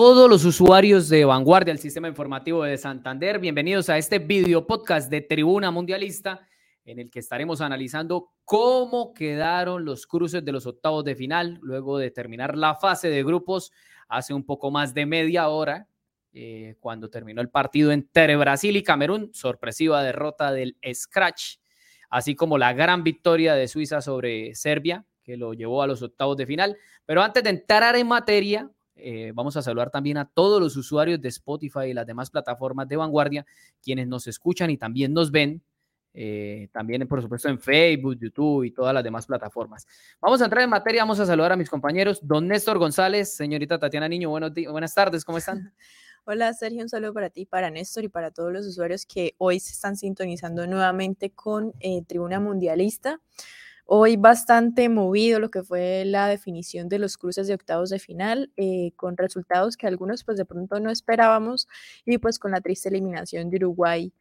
todos los usuarios de Vanguardia, el sistema informativo de Santander. Bienvenidos a este video podcast de Tribuna Mundialista, en el que estaremos analizando cómo quedaron los cruces de los octavos de final, luego de terminar la fase de grupos hace un poco más de media hora, eh, cuando terminó el partido entre Brasil y Camerún, sorpresiva derrota del Scratch, así como la gran victoria de Suiza sobre Serbia, que lo llevó a los octavos de final. Pero antes de entrar en materia, eh, vamos a saludar también a todos los usuarios de Spotify y las demás plataformas de vanguardia, quienes nos escuchan y también nos ven. Eh, también, por supuesto, en Facebook, YouTube y todas las demás plataformas. Vamos a entrar en materia, vamos a saludar a mis compañeros. Don Néstor González, señorita Tatiana Niño, buenos buenas tardes, ¿cómo están? Hola Sergio, un saludo para ti, para Néstor y para todos los usuarios que hoy se están sintonizando nuevamente con eh, Tribuna Mundialista. Hoy bastante movido lo que fue la definición de los cruces de octavos de final, eh, con resultados que algunos pues de pronto no esperábamos y pues con la triste eliminación de Uruguay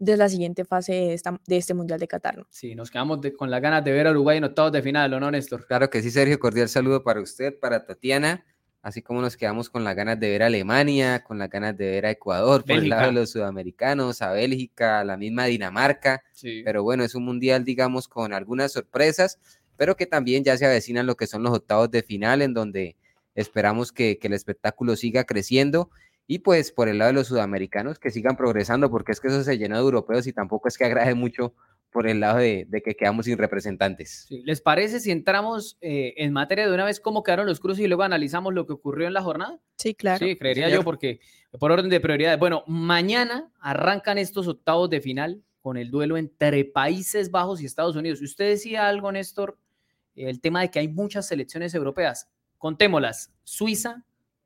de la siguiente fase de, de este Mundial de Qatar. Sí, nos quedamos con las ganas de ver a Uruguay en octavos de final, ¿o no, Néstor? Claro que sí, Sergio, cordial saludo para usted, para Tatiana así como nos quedamos con las ganas de ver a Alemania, con las ganas de ver a Ecuador, por el lado de los sudamericanos, a Bélgica, a la misma Dinamarca, pero bueno, es un mundial, digamos, con algunas sorpresas, pero que también ya se avecinan lo que son los octavos de final, en donde esperamos que, que el espectáculo siga creciendo y pues por el lado de los sudamericanos que sigan progresando, porque es que eso se llenó de europeos y tampoco es que agrade mucho por el lado de, que quedamos sin representantes. ¿Les parece si entramos eh, en materia de una vez cómo quedaron los cruces y luego analizamos lo que ocurrió en la jornada? Sí, claro. Sí, creería yo, porque por orden de prioridades. Bueno, mañana arrancan estos octavos de final con el duelo entre Países Bajos y Estados Unidos. Usted decía algo, Néstor, el tema de que hay muchas selecciones europeas. Contémoslas. Suiza,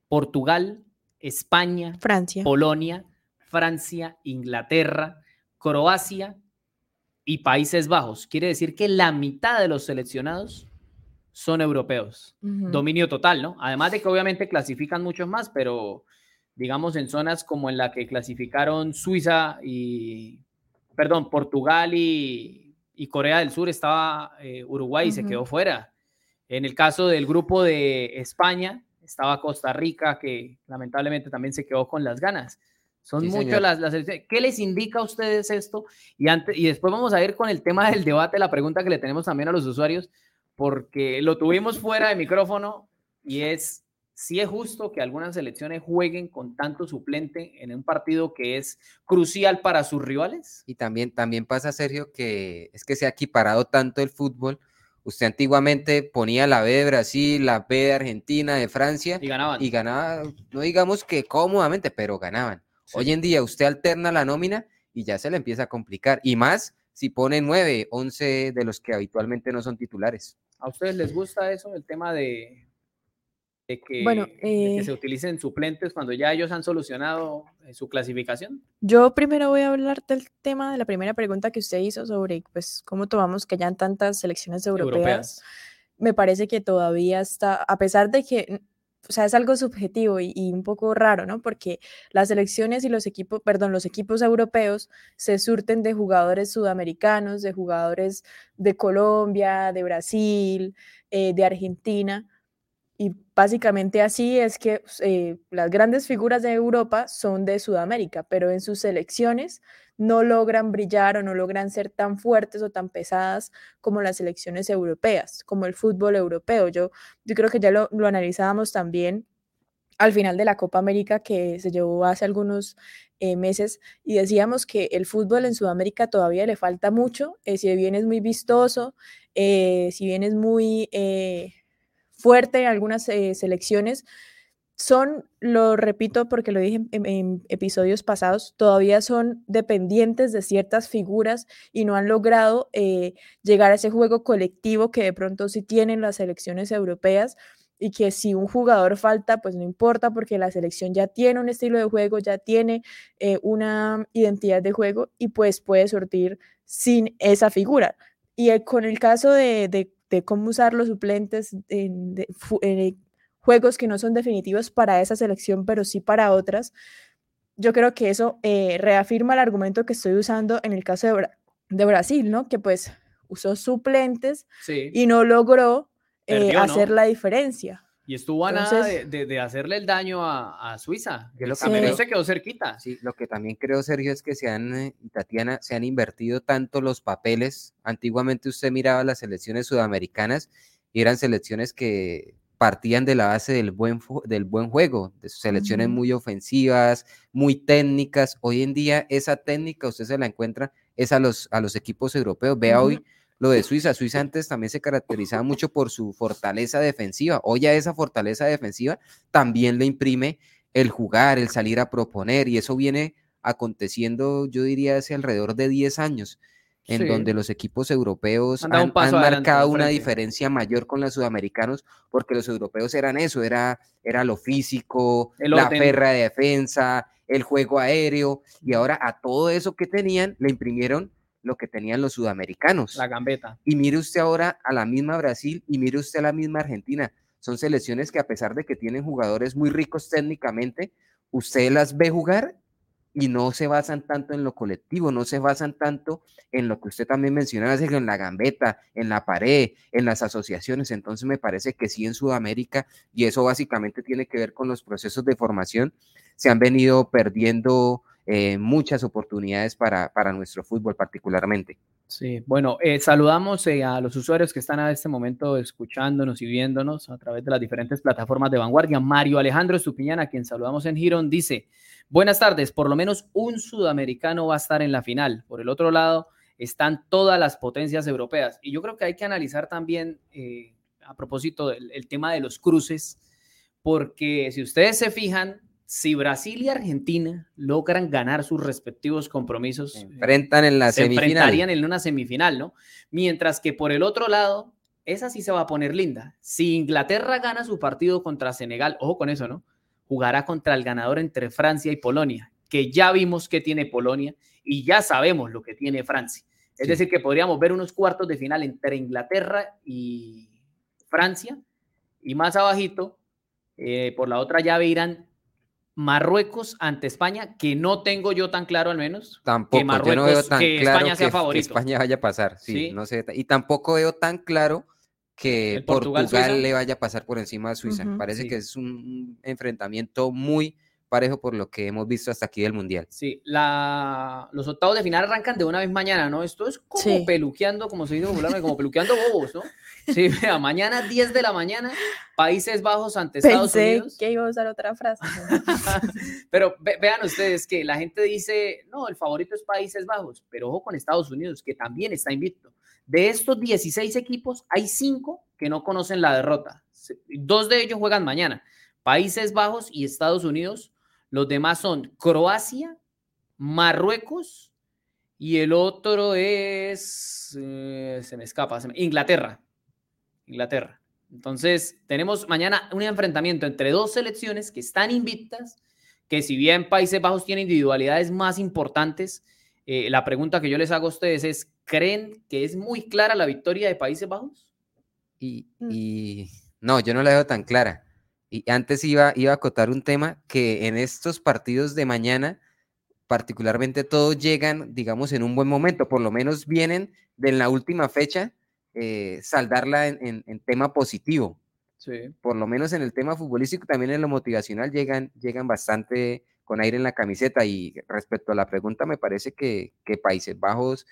Portugal, España, Francia, Polonia, Francia, Inglaterra, Croacia, y Países Bajos. Quiere decir que la mitad de los seleccionados son europeos. Dominio total, ¿no? Además de que obviamente clasifican muchos más, pero digamos en zonas como en la que clasificaron Suiza y, perdón, Portugal y, Corea del Sur estaba eh, Uruguay y se quedó fuera. En el caso del grupo de España estaba Costa Rica, que lamentablemente también se quedó con las ganas. Son muchas las, las, ¿Qué les indica a ustedes esto? Y, antes, y después vamos a ir con el tema del debate, la pregunta que le tenemos también a los usuarios, porque lo tuvimos fuera de micrófono y es si es justo que algunas selecciones jueguen con tanto suplente en un partido que es crucial para sus rivales. Y también, también pasa, Sergio, que es que se ha equiparado tanto el fútbol. Usted antiguamente ponía la B de Brasil, la B de Argentina, de Francia. Y ganaban. Y ganaban, no digamos que cómodamente, pero ganaban. Hoy en día usted alterna la nómina y ya se le empieza a complicar. Y más si pone 9, 11 de los que habitualmente no son titulares. ¿A ustedes les gusta eso, el tema de, que, bueno, que eh se utilicen suplentes cuando ya ellos han solucionado eh, su clasificación? Yo primero voy a hablar del tema de la primera pregunta que usted hizo sobre pues, cómo tomamos que hayan tantas selecciones europeas. europeas. Me parece que todavía está, a pesar de que o sea, es algo subjetivo y, un poco raro, ¿no? Porque las elecciones y los equipos, perdón, los equipos europeos se surten de jugadores sudamericanos, de jugadores de Colombia, de Brasil, eh, de Argentina. Y básicamente así es que eh, las grandes figuras de Europa son de Sudamérica, pero en sus selecciones no logran brillar o no logran ser tan fuertes o tan pesadas como las selecciones europeas, como el fútbol europeo. Yo, yo creo que ya lo, analizábamos también al final de la Copa América que se llevó hace algunos eh, meses y decíamos que el fútbol en Sudamérica todavía le falta mucho, eh, si bien es muy vistoso, si bien es muy fuerte en algunas selecciones, son, lo repito porque lo dije en, episodios pasados, todavía son dependientes de ciertas figuras y no han logrado eh, llegar a ese juego colectivo que de pronto sí tienen las selecciones europeas y que si un jugador falta, pues no importa porque la selección ya tiene un estilo de juego, ya tiene eh, una identidad de juego y pues puede sortir sin esa figura. Y eh, con el caso de, cómo usar los suplentes en, juegos que no son definitivos para esa selección, pero sí para otras. Yo creo que eso eh, reafirma el argumento que estoy usando en el caso de, Brasil, ¿no? Que pues usó suplentes y no logró eh, hacer la diferencia. Y estuvo a nada de, hacerle el daño a, Suiza. Que lo que se quedó cerquita. Sí, lo que también creo, Sergio, es que se han, eh, Tatiana, se han invertido tanto los papeles. Antiguamente usted miraba las selecciones sudamericanas y eran selecciones que partían de la base del buen, del buen juego, de selecciones muy ofensivas, muy técnicas. Hoy en día esa técnica usted se la encuentra es a los, a los equipos europeos. Vea hoy lo de Suiza. Suiza antes también se caracterizaba mucho por su fortaleza defensiva. Hoy a esa fortaleza defensiva también le imprime el jugar, el salir a proponer y eso viene aconteciendo, yo diría, hace alrededor de 10 años en donde los equipos europeos han, marcado una diferencia mayor con los sudamericanos, porque los europeos eran eso, era, era lo físico, la perra de defensa, el juego aéreo, y ahora a todo eso que tenían le imprimieron lo que tenían los sudamericanos. La gambeta. Y mire usted ahora a la misma Brasil y mire usted a la misma Argentina. Son selecciones que a pesar de que tienen jugadores muy ricos técnicamente, usted las ve jugar y no se basan tanto en lo colectivo, no se basan tanto en lo que usted también mencionaba, en la gambeta, en la pared, en las asociaciones. Entonces me parece que sí en Sudamérica, y eso básicamente tiene que ver con los procesos de formación, se han venido perdiendo eh, muchas oportunidades para, para nuestro fútbol particularmente. Sí, bueno, eh, saludamos eh, a los usuarios que están a este momento escuchándonos y viéndonos a través de las diferentes plataformas de vanguardia. Mario Alejandro Estupiñán, a quien saludamos en Girón, dice, buenas tardes, por lo menos un sudamericano va a estar en la final. Por el otro lado, están todas las potencias europeas. Y yo creo que hay que analizar también, a propósito del tema de los cruces, porque si ustedes se fijan, si Brasil y Argentina logran ganar sus respectivos compromisos, se enfrentan en la se enfrentarían en una semifinal, ¿no? Mientras que por el otro lado, esa sí se va a poner linda. Si Inglaterra gana su partido contra Senegal, ojo con eso, ¿no? Jugará contra el ganador entre Francia y Polonia, que ya vimos que tiene Polonia y ya sabemos lo que tiene Francia. Es decir, que podríamos ver unos cuartos de final entre Inglaterra y Francia y más abajito, eh, por la otra llave irán Marruecos ante España, que no tengo yo tan claro al menos. Tampoco, que Marruecos, no veo tan que claro España sea favorito. Que España vaya a pasar, sí, no sé. Y tampoco veo tan claro que Portugal, le vaya a pasar por encima a Suiza. Parece que es un enfrentamiento muy parejo por lo que hemos visto hasta aquí del Mundial. Sí, la... los octavos de final arrancan de una vez mañana, ¿no? Esto es como peluqueando, como se dice popularmente, como peluqueando bobos, ¿no? Sí, vea, mañana 10 de la mañana, Países Bajos ante Estados Unidos. que iba a usar otra frase. pero vean ustedes que la gente dice, no, el favorito es Países Bajos, pero ojo con Estados Unidos, que también está invicto. De estos 16 equipos, hay 5 que no conocen la derrota. Dos de ellos juegan mañana. Países Bajos y Estados Unidos los demás son Croacia, Marruecos y el otro es, eh, se me escapa, Inglaterra. Inglaterra. Entonces, tenemos mañana un enfrentamiento entre dos selecciones que están invictas, que si bien Países Bajos tiene individualidades más importantes, eh, la pregunta que yo les hago a ustedes es, ¿creen que es muy clara la victoria de Países Bajos? Y, mm. y no, yo no la veo tan clara. Y antes iba, iba a acotar un tema que en estos partidos de mañana, particularmente todos llegan, digamos, en un buen momento, por lo menos vienen de la última fecha, eh, saldarla en, tema positivo. Sí. Por lo menos en el tema futbolístico, también en lo motivacional llegan, llegan bastante con aire en la camiseta. Y respecto a la pregunta, me parece que, que Países Bajos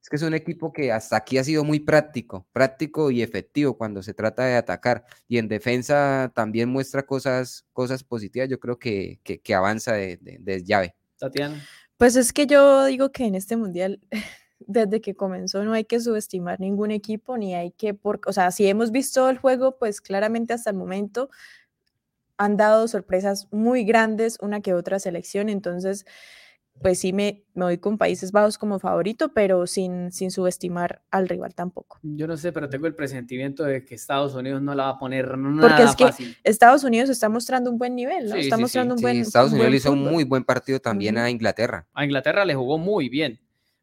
es que es un equipo que hasta aquí ha sido muy práctico, práctico y efectivo cuando se trata de atacar. Y en defensa también muestra cosas, cosas positivas. Yo creo que, que, avanza de, de, llave. Tatiana. Pues es que yo digo que en este mundial, desde que comenzó, no hay que subestimar ningún equipo, ni hay que, por, o sea, si hemos visto el juego, pues claramente hasta el momento han dado sorpresas muy grandes, una que otra selección. Entonces, pues sí me, me voy con Países Bajos como favorito, pero sin, sin subestimar al rival tampoco. Yo no sé, pero tengo el presentimiento de que Estados Unidos no la va a poner nada Porque es que Estados Unidos está mostrando un buen nivel, ¿no? está mostrando un buen Estados Unidos le hizo un muy buen partido también a Inglaterra. A Inglaterra le jugó muy bien.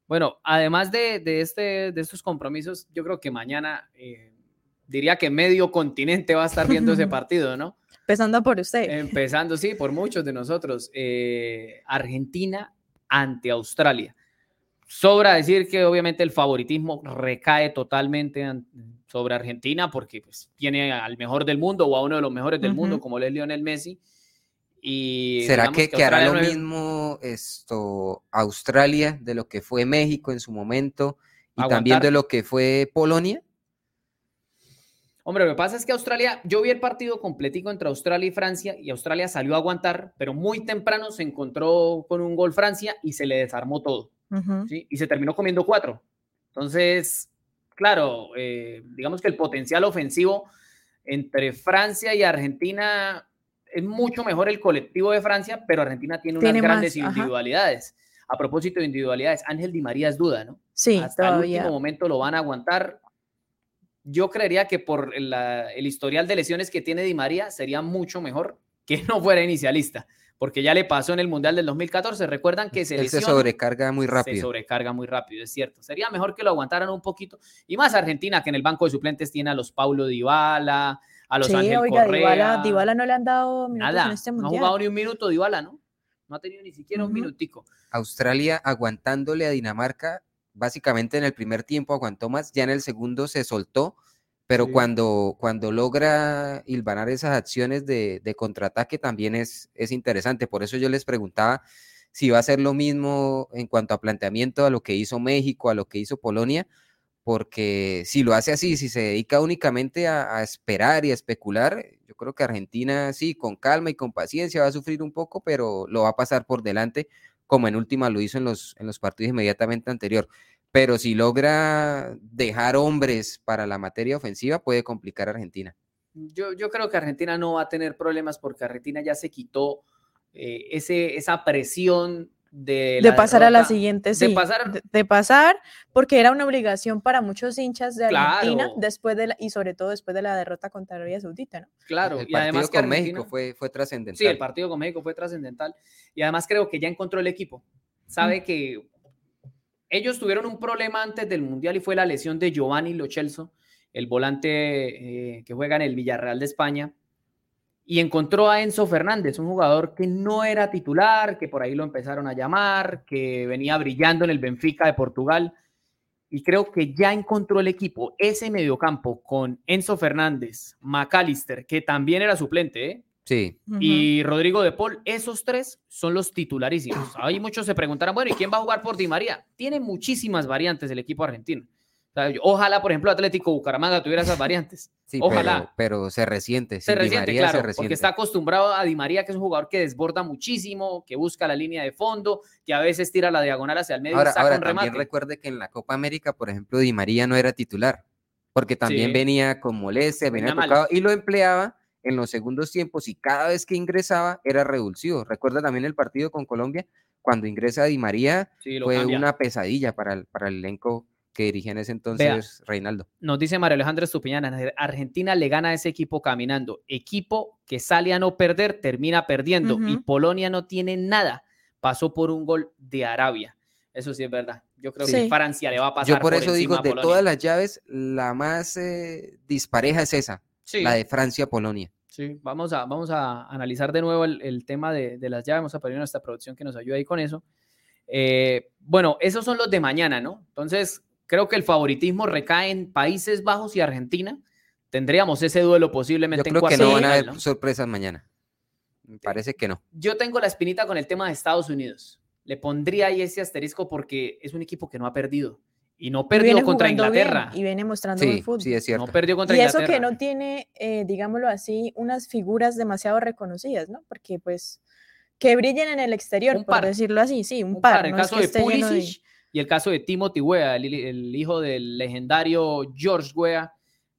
Bueno, además de, de, este, de estos compromisos, yo creo que mañana eh, diría que medio continente va a estar viendo ese partido, ¿no? Empezando por usted. Empezando, sí, por muchos de nosotros. Eh, Argentina ante Australia. sobra decir que obviamente el favoritismo recae totalmente sobre Argentina porque pues, tiene al mejor del mundo o a uno de los mejores del mundo como es Lionel Messi. Y ¿Será que, hará lo mismo esto Australia de lo que fue México en su momento y también de lo que fue Polonia? Hombre, lo que pasa es que Australia, yo vi el partido completico entre Australia y Francia y Australia salió a aguantar, pero muy temprano se encontró con un gol Francia y se le desarmó todo. Y se terminó comiendo cuatro. Entonces, claro, eh, digamos que el potencial ofensivo entre Francia y Argentina es mucho mejor el colectivo de Francia, pero Argentina tiene unas grandes individualidades. A propósito de individualidades, Ángel Di María es duda, ¿no? Sí, Hasta el último momento lo van a aguantar yo creería que por el historial de lesiones que tiene Di María sería mucho mejor que no fuera inicialista, porque ya le pasó en el Mundial del 2014. Recuerdan que se, se sobrecarga muy rápido. Se sobrecarga muy rápido, es cierto. Sería mejor que lo aguantaran un poquito. Y más Argentina, que en el banco de suplentes tiene a los Paulo Dybala, a los sí, Ángel oiga, Correa. Dybala, no le han dado nada, en este Mundial. No ha jugado ni un minuto Dybala, ¿no? No ha tenido ni siquiera un minutico. Australia aguantándole a Dinamarca básicamente en el primer tiempo aguantó más, ya en el segundo se soltó, pero cuando, cuando logra hilvanar esas acciones de, contraataque también es, es interesante. Por eso yo les preguntaba si va a ser lo mismo en cuanto a planteamiento a lo que hizo México, a lo que hizo Polonia, porque si lo hace así, si se dedica únicamente a, a, esperar y a especular, yo creo que Argentina sí, con calma y con paciencia va a sufrir un poco, pero lo va a pasar por delante como en última lo hizo en los, en los partidos inmediatamente anterior. Pero si logra dejar hombres para la materia ofensiva, puede complicar a Argentina. Yo, yo creo que Argentina no va a tener problemas porque Argentina ya se quitó eh, ese, esa presión de, pasar a la siguiente, sí, de pasar, de, pasar, porque era una obligación para muchos hinchas de Argentina después de y sobre todo después de la derrota contra Arabia Saudita, ¿no? Claro, el y además con México fue, fue trascendental. Sí, el partido con México fue trascendental y además creo que ya encontró el equipo. Sabe que ellos tuvieron un problema antes del Mundial y fue la lesión de Giovanni Lochelso, el volante eh, que juega en el Villarreal de España y encontró a Enzo Fernández, un jugador que no era titular, que por ahí lo empezaron a llamar, que venía brillando en el Benfica de Portugal. Y creo que ya encontró el equipo, ese mediocampo con Enzo Fernández, McAllister, que también era suplente, ¿eh? Sí. Y Rodrigo de Paul, esos tres son los titularísimos. Ahí muchos se preguntarán, bueno, ¿y quién va a jugar por Di María? Tiene muchísimas variantes el equipo argentino. Ojalá, por ejemplo, Atlético Bucaramanga tuviera esas variantes. Sí, Ojalá. Pero, se resiente. Se resiente, claro, porque está acostumbrado a Di María, que es un jugador que desborda muchísimo, que busca la línea de fondo, que a veces tira la diagonal hacia el medio ahora, y saca un remate. También recuerde que en la Copa América, por ejemplo, Di María no era titular, porque también venía con molestia, venía, tocado y lo empleaba en los segundos tiempos y cada vez que ingresaba era revulsivo. Recuerda también el partido con Colombia, cuando ingresa Di María, fue una pesadilla para el, para el elenco que dirigía en ese entonces Reinaldo. Nos dice María Alejandra Estupiñana, Argentina le gana a ese equipo caminando. Equipo que sale a no perder, termina perdiendo. Y Polonia no tiene nada. Pasó por un gol de Arabia. Eso sí es verdad. Yo creo que Francia le va a pasar. Yo por, eso digo, de todas las llaves, la más eh, dispareja es esa, la de Francia-Polonia. Sí, vamos a, vamos a analizar de nuevo el, tema de, las llaves. Vamos a pedir a nuestra producción que nos ayude ahí con eso. Eh, bueno, esos son los de mañana, ¿no? Entonces, Creo que el favoritismo recae en Países Bajos y Argentina. Tendríamos ese duelo posiblemente Yo creo que no van a haber sorpresas mañana. Me parece que no. Yo tengo la espinita con el tema de Estados Unidos. Le pondría ahí ese asterisco porque es un equipo que no ha perdido. Y no perdió contra Inglaterra. y viene mostrando sí, fútbol. Sí, es cierto. No perdió contra y Inglaterra. Y eso que no tiene, eh, digámoslo así, unas figuras demasiado reconocidas, ¿no? Porque pues que brillen en el exterior, por decirlo así, sí, un, par. En el caso de Pulisic, y el caso de Timothy Weah, el, hijo del legendario George Weah,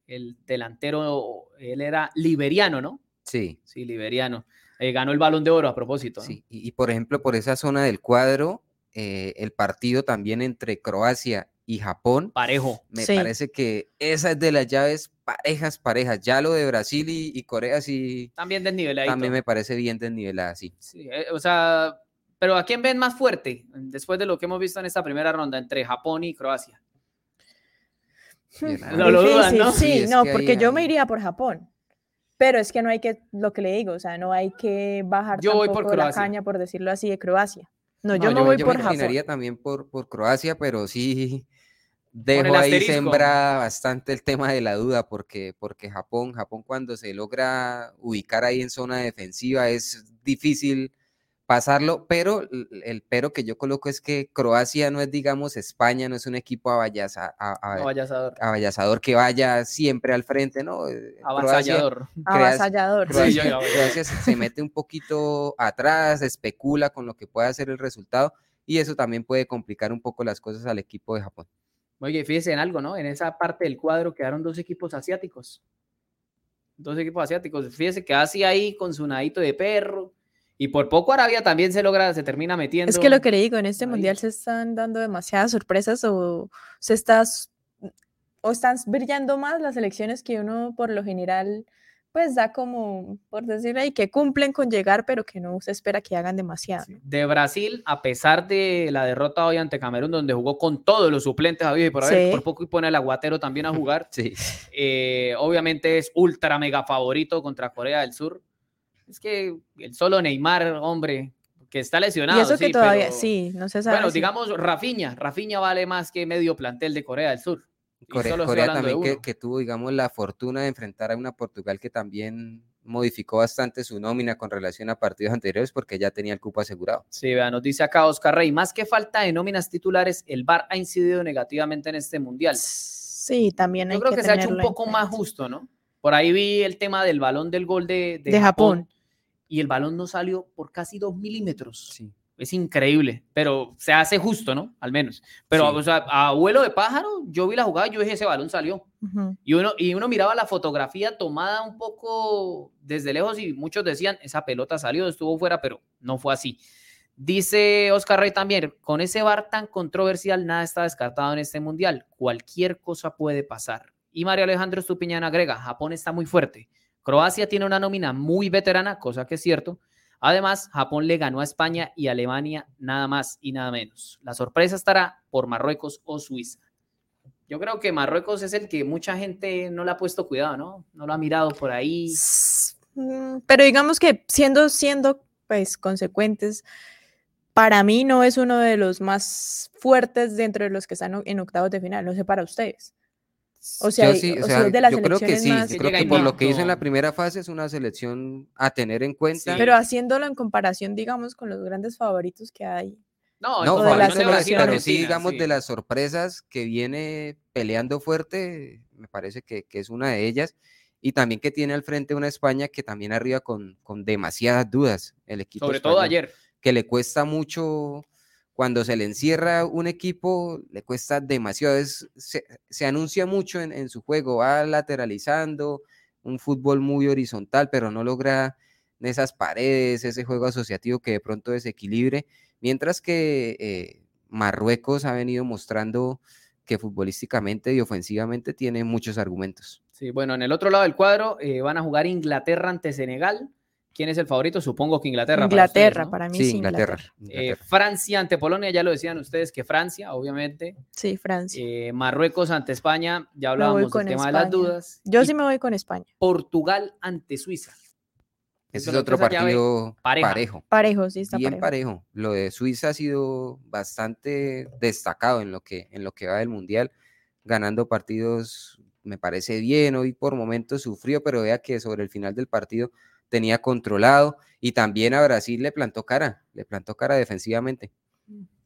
el delantero, él era liberiano, ¿no? Sí. Sí, liberiano. Eh, ganó el balón de oro a propósito. Sí, y, por ejemplo, por esa zona del cuadro, eh, el partido también entre Croacia y Japón. Parejo. Me parece que esa es de las llaves parejas, parejas. Ya lo de Brasil y, Corea sí. También desnivelado. También me parece bien desnivelada, sí. Sí, eh, o sea, pero ¿a quién ven más fuerte después de lo que hemos visto en esta primera ronda entre Japón y Croacia? No lo dudan, ¿no? Sí, no, porque yo me iría por Japón. Pero es que no hay que, lo que le digo, o sea, no hay que bajar yo voy por la caña, por decirlo así, de Croacia. No, yo no, voy por Japón. también por, por Croacia, pero sí dejo ahí sembra bastante el tema de la duda, porque, porque Japón, Japón cuando se logra ubicar ahí en zona defensiva es difícil pasarlo, pero el pero que yo coloco es que Croacia no es, digamos, España, no es un equipo avallaza, avallazador. que vaya siempre al frente, ¿no? Eh, Avasallador. Avasallador. Croacia, se mete un poquito atrás, especula con lo que puede hacer el resultado y eso también puede complicar un poco las cosas al equipo de Japón. Oye, fíjese en algo, ¿no? En esa parte del cuadro quedaron dos equipos asiáticos. Dos equipos asiáticos. Fíjese que Asia ahí con su nadito de perro y por poco Arabia también se logra, se termina metiendo. Es que lo que le digo, en este mundial se están dando demasiadas sorpresas o se estás o están brillando más las elecciones que uno por lo general pues da como, por decirlo ahí, que cumplen con llegar, pero que no se espera que hagan demasiado. De Brasil, a pesar de la derrota hoy ante Camerún, donde jugó con todos los suplentes, y por, por poco y pone el aguatero también a jugar, sí. Eh, obviamente es ultra mega favorito contra Corea del Sur. Es que el solo Neymar, hombre, que está lesionado. Y eso que todavía, sí, no se sabe. Bueno, digamos Rafinha. Rafinha vale más que medio plantel de Corea del Sur. Corea, también que, tuvo, digamos, la fortuna de enfrentar a una Portugal que también modificó bastante su nómina con relación a partidos anteriores porque ya tenía el cupo asegurado. Sí, vea, nos dice acá Oscar Rey, más que falta de nóminas titulares, el VAR ha incidido negativamente en este mundial. Sí, también hay Yo creo que, se ha hecho un poco más justo, ¿no? Por ahí vi el tema del balón del gol de, de, Japón y el balón no salió por casi dos milímetros. Sí. Es increíble, pero se hace justo, ¿no? Al menos. Pero, o sea, a vuelo de pájaro, yo vi la jugada, yo dije, ese balón salió. y, uno, y uno miraba la fotografía tomada un poco desde lejos y muchos decían, esa pelota salió, estuvo fuera, pero no fue así. Dice Oscar Rey también, con ese bar tan controversial, nada está descartado en este mundial. Cualquier cosa puede pasar. Y Mario Alejandro Estupiñán agrega, Japón está muy fuerte. Croacia tiene una nómina muy veterana, cosa que es cierto. Además, Japón le ganó a España y Alemania nada más y nada menos. La sorpresa estará por Marruecos o Suiza. Yo creo que Marruecos es el que mucha gente no le ha puesto cuidado, ¿no? No lo ha mirado por ahí. Mm, pero digamos que siendo, siendo pues consecuentes, para mí no es uno de los más fuertes dentro de los que están en octavos de final, no sé para ustedes. O sea, yo, creo que sí, yo creo que por lo que hizo en la primera fase es una selección a tener en cuenta. pero haciéndolo en comparación, digamos, con los grandes favoritos que hay. No, no de las pero sí, digamos, de las sorpresas que viene peleando fuerte, me parece que, que, es una de ellas. Y también que tiene al frente una España que también arriba con, con demasiadas dudas. El equipo Sobre todo ayer. Que le cuesta mucho cuando se le encierra un equipo, le cuesta demasiado. se, anuncia mucho en, su juego, va lateralizando, un fútbol muy horizontal, pero no logra esas paredes, ese juego asociativo que de pronto desequilibre. Mientras que eh, Marruecos ha venido mostrando que futbolísticamente y ofensivamente tiene muchos argumentos. Sí, bueno, en el otro lado del cuadro eh, van a jugar Inglaterra ante Senegal. ¿Quién es el favorito? Supongo que Inglaterra. Inglaterra, para, mí sí, Inglaterra. Eh, Francia ante Polonia, ya lo decían ustedes que Francia, obviamente. Sí, Francia. Eh, Marruecos ante España, ya hablábamos del tema de las dudas. Yo sí me voy con España. Portugal ante Suiza. Ese es otro partido parejo. Parejo, sí, está Bien parejo. Lo de Suiza ha sido bastante destacado en lo que, en lo que va del Mundial, ganando partidos, me parece bien. Hoy por momentos sufrió, pero vea que sobre el final del partido tenía controlado y también a Brasil le plantó cara, le plantó cara defensivamente.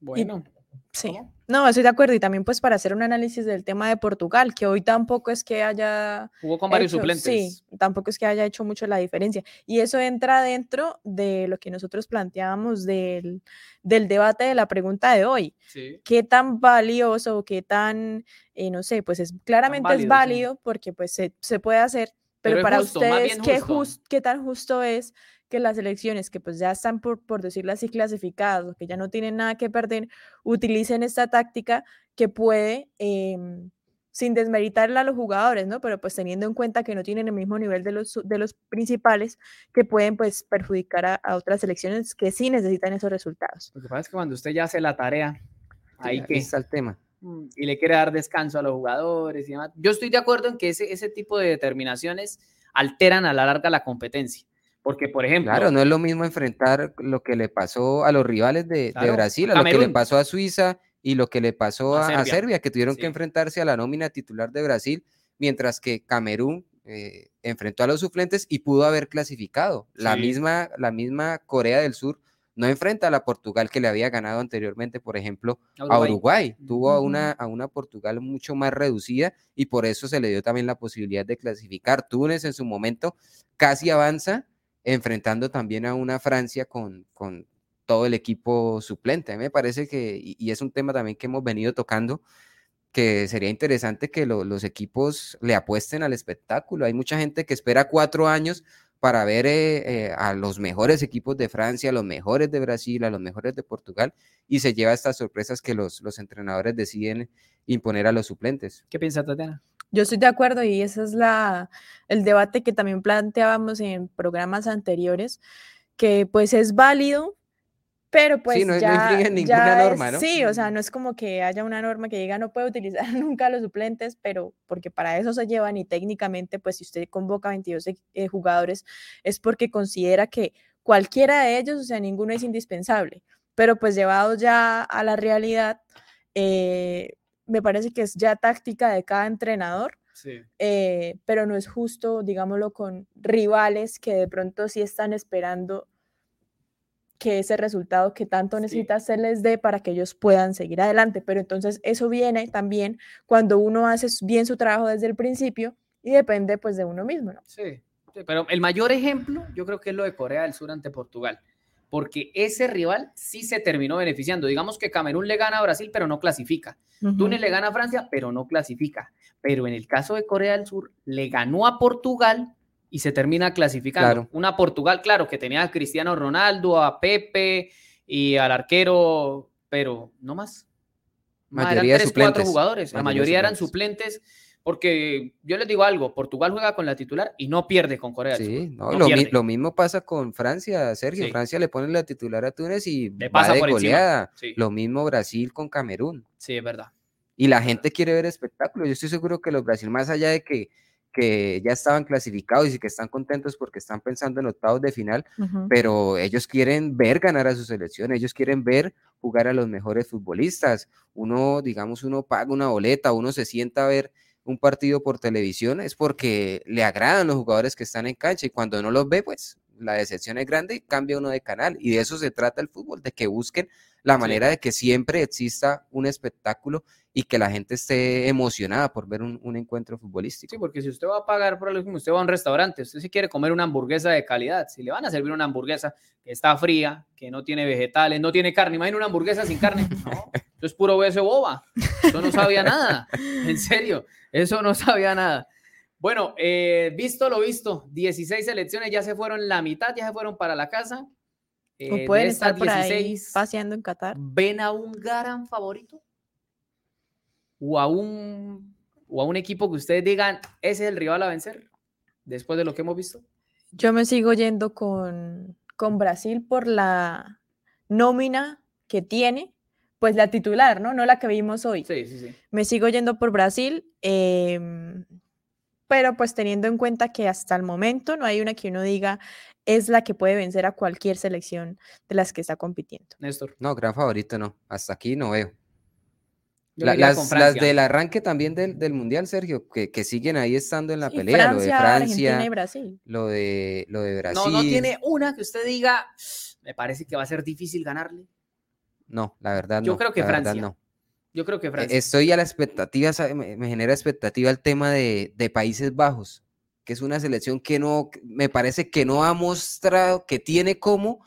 Bueno. Sí, no, estoy de acuerdo. Y también pues para hacer un análisis del tema de Portugal, que hoy tampoco es que haya... Jugó con varios suplentes. Sí, tampoco es que haya hecho mucho la diferencia. Y eso entra dentro de lo que nosotros planteábamos del, del debate de la pregunta de hoy. ¿Qué tan valioso, qué tan, eh, no sé, pues es claramente es válido porque pues se, se puede hacer, pero, para ustedes, ¿qué, ¿qué tan justo es que las elecciones que pues ya están, por, por decirlo así, clasificadas o que ya no tienen nada que perder, utilicen esta táctica que puede, em, sin desmeritarla a los jugadores, ¿no? Pero pues teniendo en cuenta que no tienen el mismo nivel de los, de los principales, que pueden pues perjudicar a, otras elecciones que sí necesitan esos resultados. Lo que pasa es que cuando usted ya hace la tarea, ahí que está el tema. Mm, y le quiere dar descanso a los jugadores y demás. Yo estoy de acuerdo en que ese, ese tipo de determinaciones alteran a la larga la competencia. Porque, por ejemplo. Claro, no es lo mismo enfrentar lo que le pasó a los rivales de, Brasil, a lo que le pasó a Suiza y lo que le pasó a, Serbia. que tuvieron que enfrentarse a la nómina titular de Brasil, mientras que Camerún eh, enfrentó a los suplentes y pudo haber clasificado. La, misma, la misma Corea del Sur no enfrenta a la Portugal que le había ganado anteriormente, por ejemplo, a Uruguay. Tuvo a una, a una Portugal mucho más reducida y por eso se le dio también la posibilidad de clasificar. Túnez en su momento casi avanza, enfrentando también a una Francia con, con todo el equipo suplente. A mí me parece que, y, es un tema también que hemos venido tocando, que sería interesante que los equipos le apuesten al espectáculo. Hay mucha gente que espera cuatro años para ver eh, eh, a los mejores equipos de Francia, a los mejores de Brasil, a los mejores de Portugal, y se lleva estas sorpresas que los, los entrenadores deciden imponer a los suplentes. ¿Qué piensa Tatiana? Yo estoy de acuerdo y ese es la, el debate que también planteábamos en programas anteriores, que pues es válido pero pues sí, no, ya, no ninguna norma, ¿no? Sí, o sea, no es como que haya una norma que diga no puede utilizar nunca los suplentes, pero porque para eso se llevan y técnicamente, pues si usted convoca 22 eh, jugadores es porque considera que cualquiera de ellos, o sea, ninguno es indispensable. Pero pues llevado ya a la realidad, eh, me parece que es ya táctica de cada entrenador. Sí. Eh, pero no es justo, digámoslo, con rivales que de pronto sí están esperando que ese resultado que tanto necesita se les dé para que ellos puedan seguir adelante. Pero entonces eso viene también cuando uno hace bien su trabajo desde el principio y depende pues de uno mismo, ¿no? Sí, pero el mayor ejemplo yo creo que es lo de Corea del Sur ante Portugal, porque ese rival sí se terminó beneficiando. Digamos que Camerún le gana a Brasil, pero no clasifica. Túnez le gana a Francia, pero no clasifica. Pero en el caso de Corea del Sur, le ganó a Portugal, y se termina clasificando. Una Portugal, claro, que tenía a Cristiano Ronaldo, a Pepe y al arquero, pero no más. Mayoría eran tres, cuatro jugadores. la mayoría eran suplentes. Porque yo les digo algo, Portugal juega con la titular y no pierde con Corea Sí, no, lo, mismo pasa con Francia, Sergio. Francia le pone la titular a Túnez y le pasa de goleada. Lo mismo Brasil con Camerún. Sí, es verdad. Y la gente quiere ver espectáculos. Yo estoy seguro que los Brasil, más allá de que que ya estaban clasificados y que están contentos porque están pensando en octavos de final, pero ellos quieren ver ganar a su selección, ellos quieren ver jugar a los mejores futbolistas. Uno, digamos, uno paga una boleta, uno se sienta a ver un partido por televisión, es porque le agradan los jugadores que están en cancha y cuando no los ve, pues la decepción es grande y cambia uno de canal. Y de eso se trata el fútbol, de que busquen la manera de que siempre exista un espectáculo y que la gente esté emocionada por ver un, encuentro futbolístico. Sí, porque si usted va a pagar por mismo, usted va a un restaurante, usted si quiere comer una hamburguesa de calidad, si le van a servir una hamburguesa que está fría, que no tiene vegetales, no tiene carne, imagina una hamburguesa sin carne, no, eso es puro hueso boba, eso no sabía nada, en serio, eso no sabía nada. Bueno, eh, visto lo visto, 16 elecciones ya se fueron la mitad, ya se fueron para la casa. Eh, pueden estar por ahí paseando en Qatar. ¿Ven a un gran favorito? ¿O a un, o a un equipo que ustedes digan, ese es el rival a vencer? Después de lo que hemos visto. Yo me sigo yendo con, con Brasil por la nómina que tiene, pues la titular, ¿no? No la que vimos hoy. Sí, sí, sí. Me sigo yendo por Brasil. Eh, pero pues teniendo en cuenta que hasta el momento no hay una que uno diga es la que puede vencer a cualquier selección de las que está compitiendo. Néstor. No, gran favorito no, hasta aquí no veo. las, las, del arranque también del, del Mundial, Sergio, que, que, siguen ahí estando en la pelea, lo de Francia, y Brasil. Lo, de, lo de Brasil. No, no tiene una que usted diga, me parece que va a ser difícil ganarle. No, la verdad no. Yo creo que Francia. no. Yo creo que e, Francia. Estoy a la expectativa, me, genera expectativa el tema de, Países Bajos, que es una selección que no, me parece que no ha mostrado que tiene como,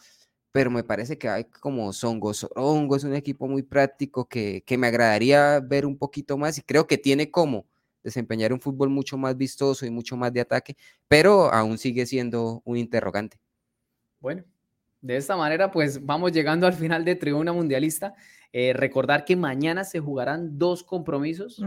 pero me parece que hay como Songo Sorongo, es un equipo muy práctico que, que me agradaría ver un poquito más y creo que tiene como desempeñar un fútbol mucho más vistoso y mucho más de ataque, pero aún sigue siendo un interrogante. Bueno, de esta manera pues vamos llegando al final de Tribuna Mundialista. Eh, recordar que mañana se jugarán dos compromisos.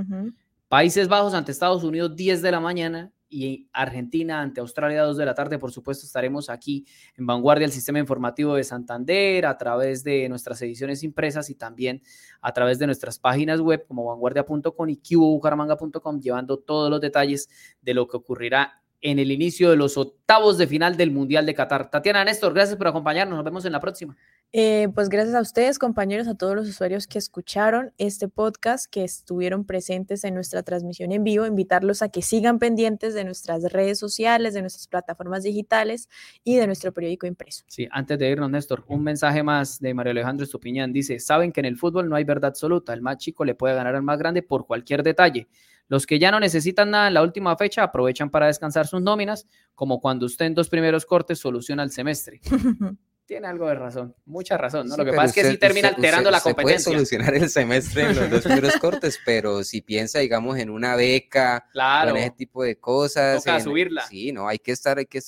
Países Bajos ante Estados Unidos 10 de la mañana y Argentina ante Australia 2 de la tarde. Por supuesto, estaremos aquí en Vanguardia, el sistema informativo de Santander, a través de nuestras ediciones impresas y también a través de nuestras páginas web como vanguardia.com y cubobucaramanga.com, llevando todos los detalles de lo que ocurrirá en el inicio de los octavos de final del Mundial de Qatar. Tatiana Néstor, gracias por acompañarnos. Nos vemos en la próxima. Eh, pues gracias a ustedes, compañeros, a todos los usuarios que escucharon este podcast, que estuvieron presentes en nuestra transmisión en vivo, invitarlos a que sigan pendientes de nuestras redes sociales, de nuestras plataformas digitales y de nuestro periódico impreso. Sí, antes de irnos, Néstor, un mensaje más de Mario Alejandro Estupiñán. Dice, saben que en el fútbol no hay verdad absoluta, el más chico le puede ganar al más grande por cualquier detalle. Los que ya no necesitan nada en la última fecha aprovechan para descansar sus nóminas, como cuando usted en dos primeros cortes soluciona el semestre. tiene algo de razón, mucha razón, ¿no? Lo que pasa es que sí termina alterando la competencia. puede solucionar el semestre en los dos primeros cortes, pero si piensa, digamos, en una beca, claro, en ese tipo de cosas. Toca subirla. Sí, no, hay que estar, hay que,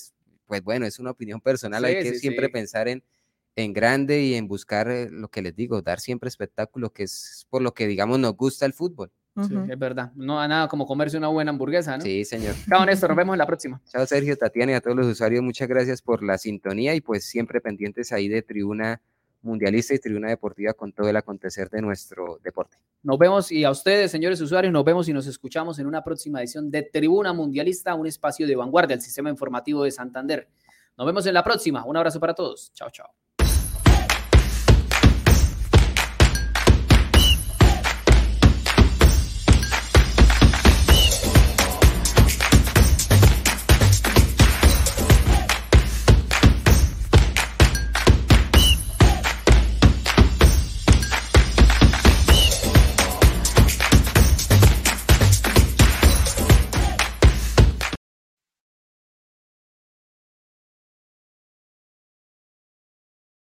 pues bueno, es una opinión personal, hay que siempre pensar en, en grande y en buscar eh, lo que les digo, dar siempre espectáculo, que es por lo que, digamos, nos gusta el fútbol. Sí, es verdad. No hay nada como comerse una buena hamburguesa, ¿no? Sí, señor. Chao, Néstor. Nos vemos en la próxima. Chao, Sergio, Tatiana y a todos los usuarios. Muchas gracias por la sintonía y pues siempre pendientes ahí de Tribuna Mundialista y Tribuna Deportiva con todo el acontecer de nuestro deporte. Nos vemos y a ustedes, señores usuarios, nos vemos y nos escuchamos en una próxima edición de Tribuna Mundialista, un espacio de vanguardia del sistema informativo de Santander. Nos vemos en la próxima. Un abrazo para todos. Chao, chao.